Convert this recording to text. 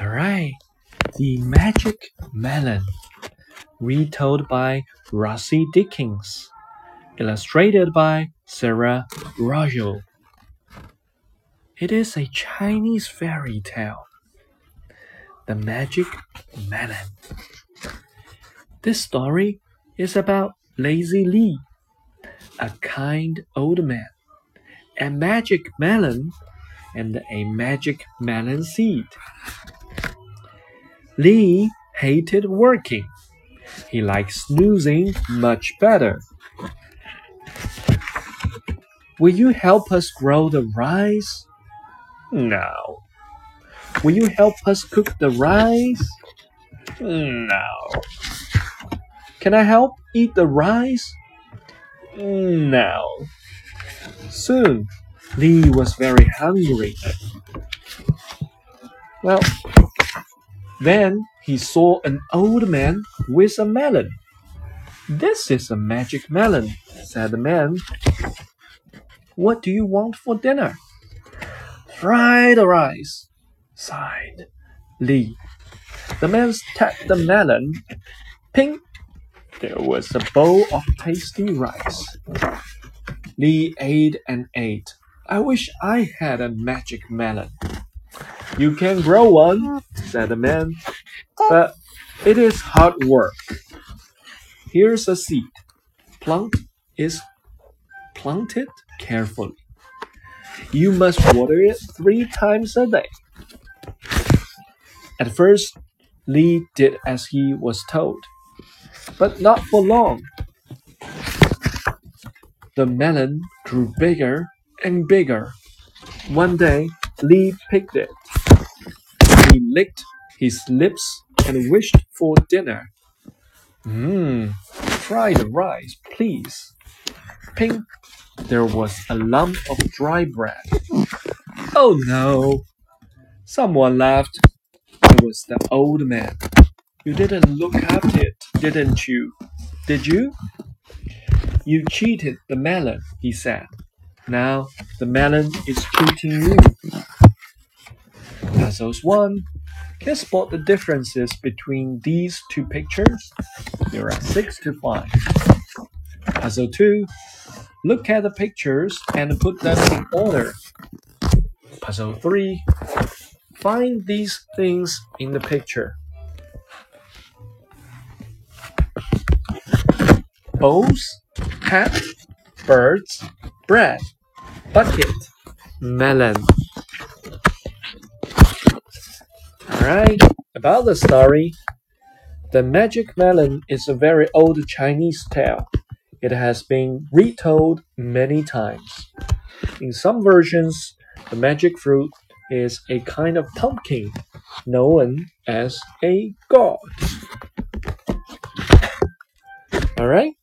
All right, The Magic Melon, retold by Rosie Dickins, illustrated by Sara Rojo. It is a Chinese fairy tale. The Magic Melon. This story is about Lazy Lee, a kind old man, a magic melon, and a magic melon seed. Lee hated working. He liked snoozing much better. Will you help us grow the rice? No. Will you help us cook the rice? No. Can I help eat the rice? No. Soon, Lee was very hungry. Well, then he saw an old man with a melon. This is a magic melon, said the man. What do you want for dinner? Fried rice, sighed Lee. The man tapped the melon. Ping! There was a bowl of tasty rice. Lee ate and ate. I wish I had a magic melon. You can grow one, said the man, but it is hard work. Here's a seed. Plant is planted carefully. You must water it three times a day. At first, Lee did as he was told, but not for long. The melon grew bigger and bigger. One day, Lee picked it. He licked his lips and wished for dinner. Mmm, fried rice, please. Ping! There was a lump of dry bread. Oh no! Someone laughed. It was the old man. You didn't look at it, didn't you? Did you? You cheated the melon, he said. Now the melon is cheating you. Puzzles 1. Can spot the differences between these two pictures? There are six to find. Puzzle 2. Look at the pictures and put them in order. Puzzle 3. Find these things in the picture. Bowls, hat, birds, bread, bucket, melon. Alright, about the story. The Magic Melon is a very old Chinese tale. It has been retold many times. In some versions, the magic fruit is a kind of pumpkin known as a gourd. Alright?